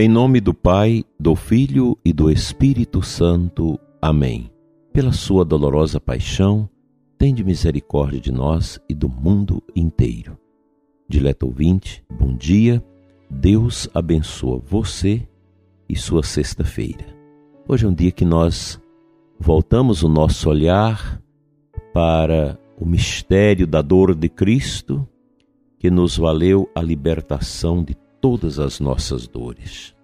Em nome do Pai, do Filho e do Espírito Santo. Amém. Pela sua dolorosa paixão, tende misericórdia de nós e do mundo inteiro. Dileto ouvinte, bom dia. Deus abençoa você e sua sexta-feira. Hoje é um dia que nós voltamos o nosso olhar para o mistério da dor de Cristo, que nos valeu a libertação de todas as nossas dores.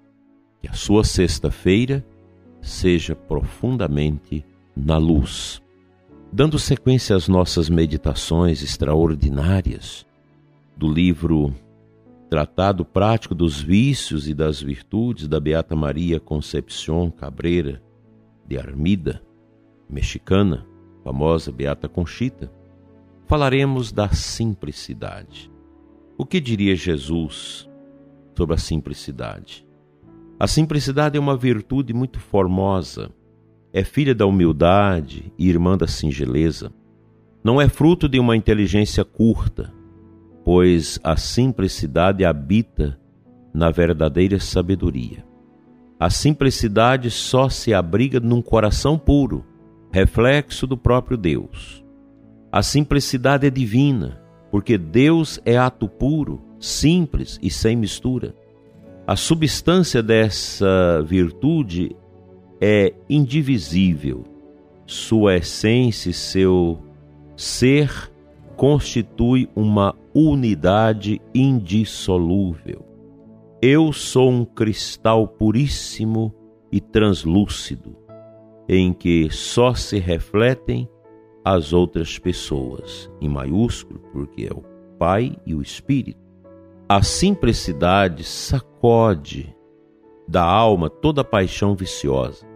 Que a sua sexta-feira seja profundamente na luz. Dando sequência às nossas meditações extraordinárias do livro Tratado Prático dos Vícios e das Virtudes da Beata Maria Concepción Cabreira de Armida, mexicana, famosa Beata Conchita, falaremos da simplicidade. O que diria Jesus sobre a simplicidade. A simplicidade é uma virtude muito formosa, é filha da humildade e irmã da singeleza. Não é fruto de uma inteligência curta, pois a simplicidade habita na verdadeira sabedoria. A simplicidade só se abriga num coração puro, reflexo do próprio Deus. A simplicidade é divina, porque Deus é ato puro, simples e sem mistura. A substância dessa virtude é indivisível. Sua essência e seu ser constitui uma unidade indissolúvel. Eu sou um cristal puríssimo e translúcido, em que só se refletem as outras pessoas, em maiúsculo, porque é o Pai e o Espírito. A simplicidade sacode da alma toda paixão viciosa,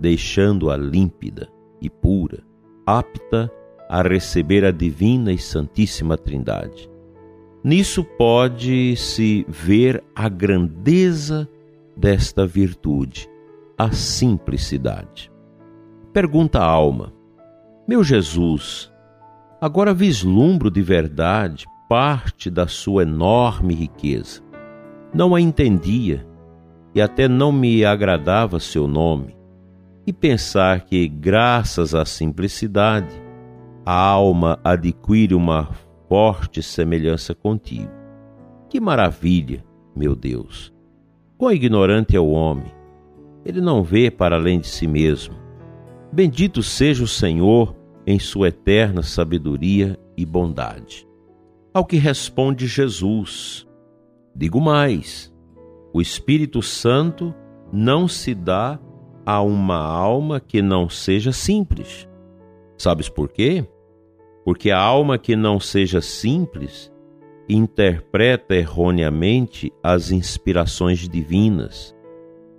deixando-a límpida e pura, apta a receber a divina e santíssima Trindade. Nisso pode-se ver a grandeza desta virtude, a simplicidade. Pergunta a alma: Meu Jesus, agora vislumbro de verdade parte da sua enorme riqueza. Não a entendia e até não me agradava seu nome. E pensar que, graças à simplicidade, a alma adquire uma forte semelhança contigo. Que maravilha, meu Deus! Quão ignorante é o homem! Ele não vê para além de si mesmo. Bendito seja o Senhor em sua eterna sabedoria e bondade. Ao que responde Jesus: Digo mais, o Espírito Santo não se dá a uma alma que não seja simples. Sabes por quê? Porque a alma que não seja simples interpreta erroneamente as inspirações divinas,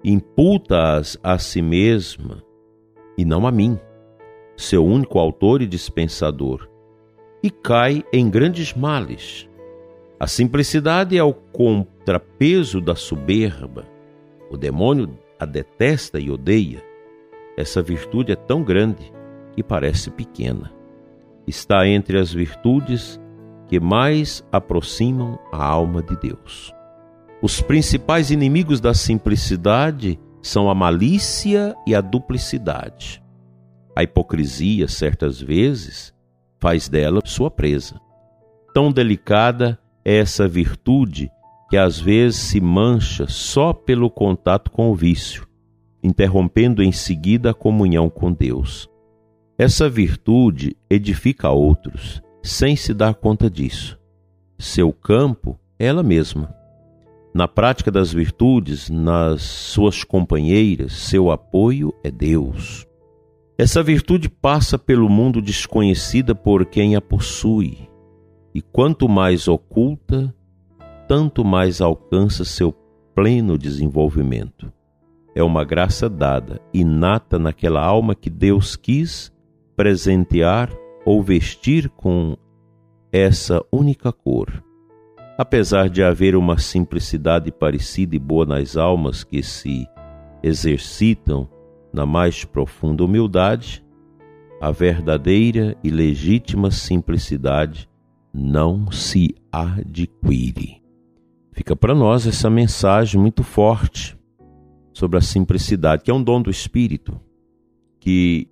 imputa-as a si mesma e não a mim, seu único autor e dispensador, e cai em grandes males. A simplicidade é o contrapeso da soberba. O demônio a detesta e odeia. Essa virtude é tão grande que parece pequena. Está entre as virtudes que mais aproximam a alma de Deus. Os principais inimigos da simplicidade são a malícia e a duplicidade. A hipocrisia, certas vezes, faz dela sua presa. Tão delicada é essa virtude que às vezes se mancha só pelo contato com o vício, interrompendo em seguida a comunhão com Deus. Essa virtude edifica outros, sem se dar conta disso. Seu campo é ela mesma. Na prática das virtudes, nas suas companheiras, seu apoio é Deus. Essa virtude passa pelo mundo desconhecida por quem a possui, e quanto mais oculta, tanto mais alcança seu pleno desenvolvimento. É uma graça dada, inata naquela alma que Deus quis presentear ou vestir com essa única cor. Apesar de haver uma simplicidade parecida e boa nas almas que se exercitam na mais profunda humildade, a verdadeira e legítima simplicidade não se adquire. Fica para nós essa mensagem muito forte sobre a simplicidade, que é um dom do Espírito, que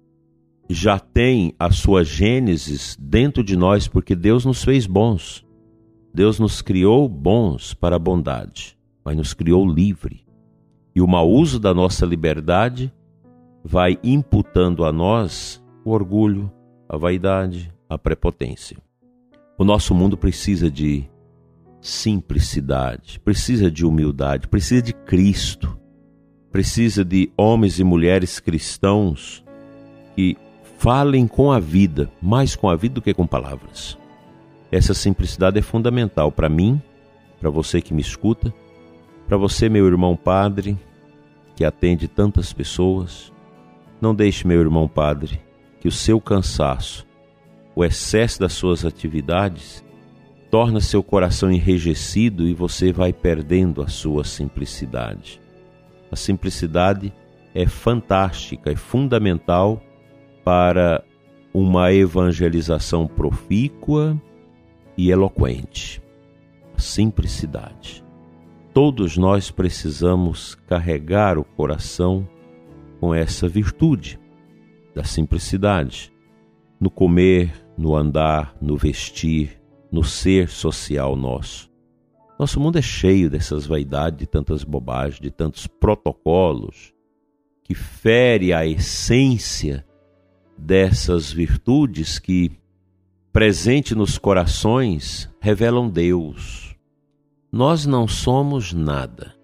já tem a sua gênesis dentro de nós, porque Deus nos fez bons. Deus nos criou bons para a bondade, mas nos criou livre. E o mau uso da nossa liberdade vai imputando a nós o orgulho, a vaidade, a prepotência. O nosso mundo precisa de simplicidade, precisa de humildade, precisa de Cristo, precisa de homens e mulheres cristãos que falem com a vida, mais com a vida do que com palavras. Essa simplicidade é fundamental para mim, para você que me escuta, para você, meu irmão padre, que atende tantas pessoas. Não deixe, meu irmão padre, que o seu cansaço, o excesso das suas atividades, torna seu coração enrijecido e você vai perdendo a sua simplicidade. A simplicidade é fantástica, é fundamental para uma evangelização profícua e eloquente. A simplicidade. Todos nós precisamos carregar o coração com essa virtude da simplicidade, no comer, no andar, no vestir, no ser social nosso. Nosso mundo é cheio dessas vaidades, de tantas bobagens, de tantos protocolos que fere a essência dessas virtudes que, presente nos corações, revelam Deus. Nós não somos nada.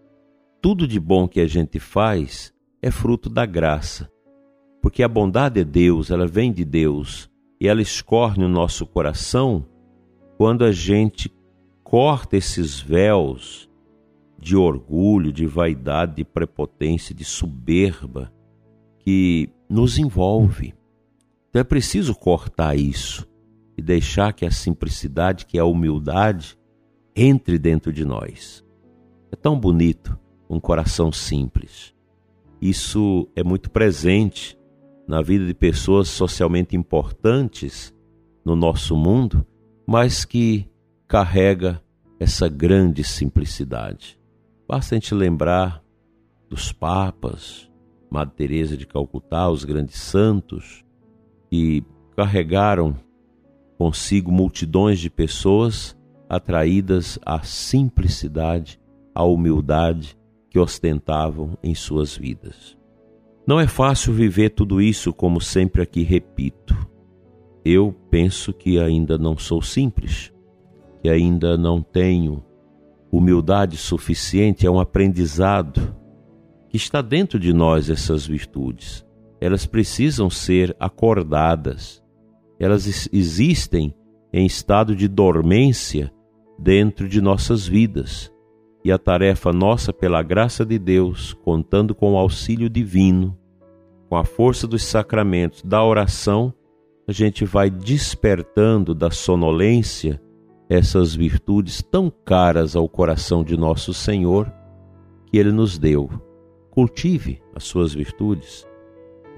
Tudo de bom que a gente faz é fruto da graça, porque a bondade é Deus, ela vem de Deus e ela escorre no nosso coração quando a gente corta esses véus de orgulho, de vaidade, de prepotência, de soberba que nos envolve. Então é preciso cortar isso e deixar que a simplicidade, que a humildade, entre dentro de nós. É tão bonito um coração simples. Isso é muito presente na vida de pessoas socialmente importantes no nosso mundo, mas que carrega essa grande simplicidade. Basta a gente lembrar dos papas, Madre Teresa de Calcutá, os grandes santos, e carregaram consigo multidões de pessoas atraídas à simplicidade, à humildade que ostentavam em suas vidas. Não é fácil viver tudo isso, como sempre aqui repito. Eu penso que ainda não sou simples, que ainda não tenho humildade suficiente, é um aprendizado que está dentro de nós essas virtudes elas precisam ser acordadas. Elas existem em estado de dormência dentro de nossas vidas. E a tarefa nossa, pela graça de Deus, contando com o auxílio divino, com a força dos sacramentos, da oração, a gente vai despertando da sonolência essas virtudes tão caras ao coração de nosso Senhor que Ele nos deu. Cultive as suas virtudes,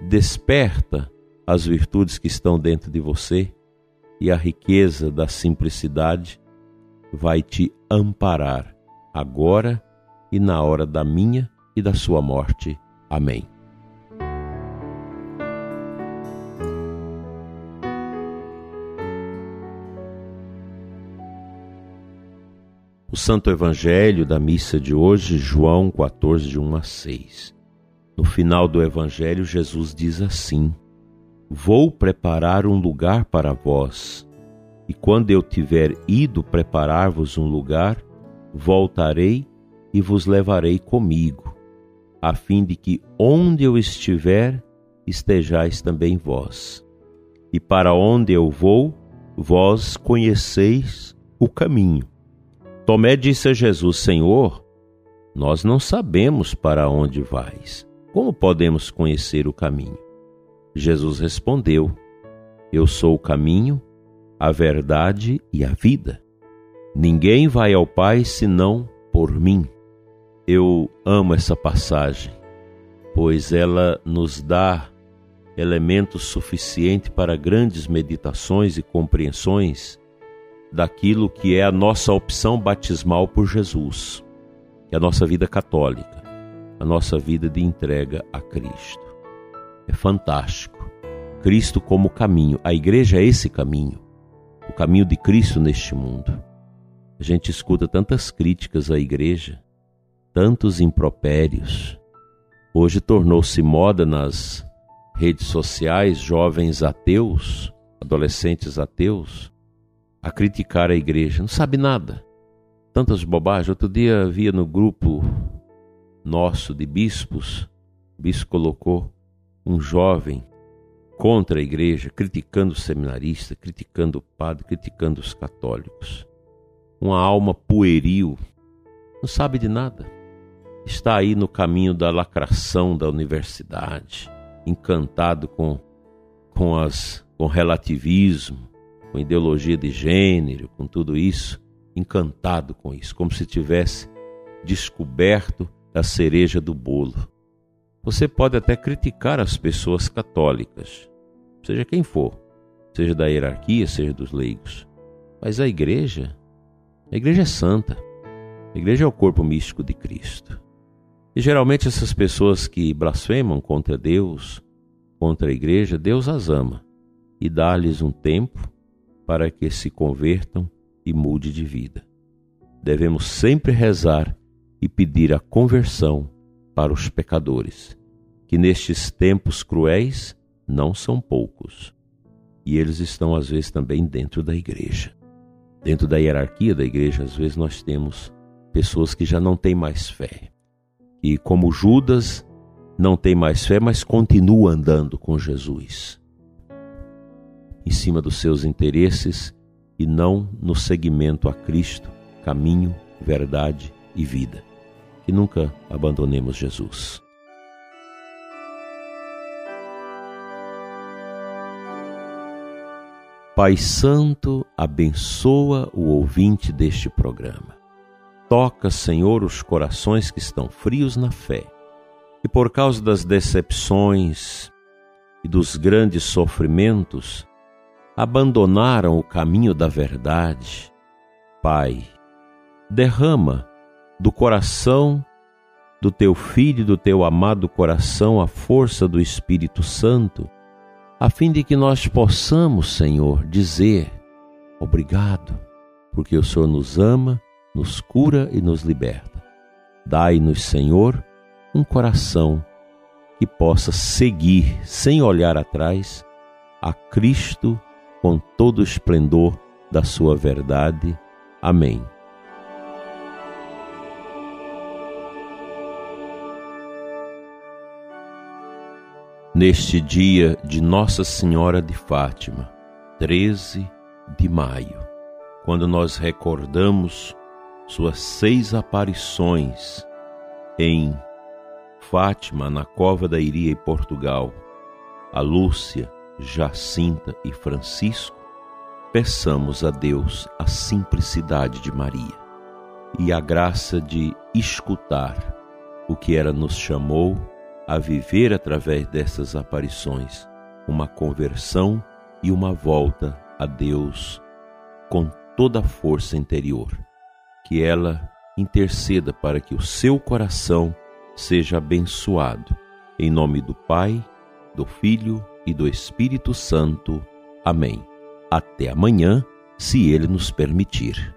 desperta as virtudes que estão dentro de você e a riqueza da simplicidade vai te amparar agora e na hora da minha e da sua morte. Amém. O Santo Evangelho da missa de hoje, João 14, de 1 a 6. No final do Evangelho, Jesus diz assim: Vou preparar um lugar para vós, e quando eu tiver ido preparar-vos um lugar, voltarei e vos levarei comigo, a fim de que onde eu estiver, estejais também vós. E para onde eu vou, vós conheceis o caminho. Tomé disse a Jesus: Senhor, nós não sabemos para onde vais como podemos conhecer o caminho? Jesus respondeu: Eu sou o caminho, a verdade e a vida. Ninguém vai ao Pai senão por mim. Eu amo essa passagem, pois ela nos dá elemento suficiente para grandes meditações e compreensões daquilo que é a nossa opção batismal por Jesus, que é a nossa vida católica a nossa vida de entrega a Cristo. É fantástico. Cristo como caminho. A igreja é esse caminho, o caminho de Cristo neste mundo. A gente escuta tantas críticas à igreja, tantos impropérios. Hoje tornou-se moda nas redes sociais jovens ateus, adolescentes ateus, a criticar a igreja. Não sabe nada. Tantas bobagens. Outro dia havia no grupo nosso de bispos, o bispo colocou um jovem contra a igreja, criticando o seminarista, criticando o padre, criticando os católicos. Uma alma pueril, não sabe de nada. Está aí no caminho da lacração da universidade, encantado com, com, as, com relativismo, com ideologia de gênero, com tudo isso, encantado com isso, como se tivesse descoberto a cereja do bolo. Você pode até criticar as pessoas católicas, seja quem for, seja da hierarquia, seja dos leigos. Mas a igreja, a igreja é santa. A igreja é o corpo místico de Cristo. E geralmente essas pessoas que blasfemam contra Deus, contra a igreja, Deus as ama e dá-lhes um tempo para que se convertam e mude de vida. Devemos sempre rezar e pedir a conversão para os pecadores, que nestes tempos cruéis não são poucos. E eles estão, às vezes, também dentro da igreja. Dentro da hierarquia da igreja, às vezes, nós temos pessoas que já não têm mais fé. E, como Judas, não tem mais fé, mas continua andando com Jesus. Em cima dos seus interesses e não no seguimento a Cristo, caminho, verdade e vida que nunca abandonemos Jesus. Pai Santo, abençoa o ouvinte deste programa. Toca, Senhor, os corações que estão frios na fé e, por causa das decepções e dos grandes sofrimentos, abandonaram o caminho da verdade. Pai, derrama do coração do teu filho, do teu amado coração, a força do Espírito Santo, a fim de que nós possamos, Senhor, dizer obrigado, porque o Senhor nos ama, nos cura e nos liberta. Dai-nos, Senhor, um coração que possa seguir, sem olhar atrás, a Cristo com todo o esplendor da Sua verdade. Amém. Neste dia de Nossa Senhora de Fátima, 13 de maio, quando nós recordamos suas seis aparições em Fátima, na Cova da Iria em Portugal, a Lúcia, Jacinta e Francisco, peçamos a Deus a simplicidade de Maria e a graça de escutar o que ela nos chamou a viver através dessas aparições uma conversão e uma volta a Deus com toda a força interior. Que ela interceda para que o seu coração seja abençoado. Em nome do Pai, do Filho e do Espírito Santo. Amém. Até amanhã, se Ele nos permitir.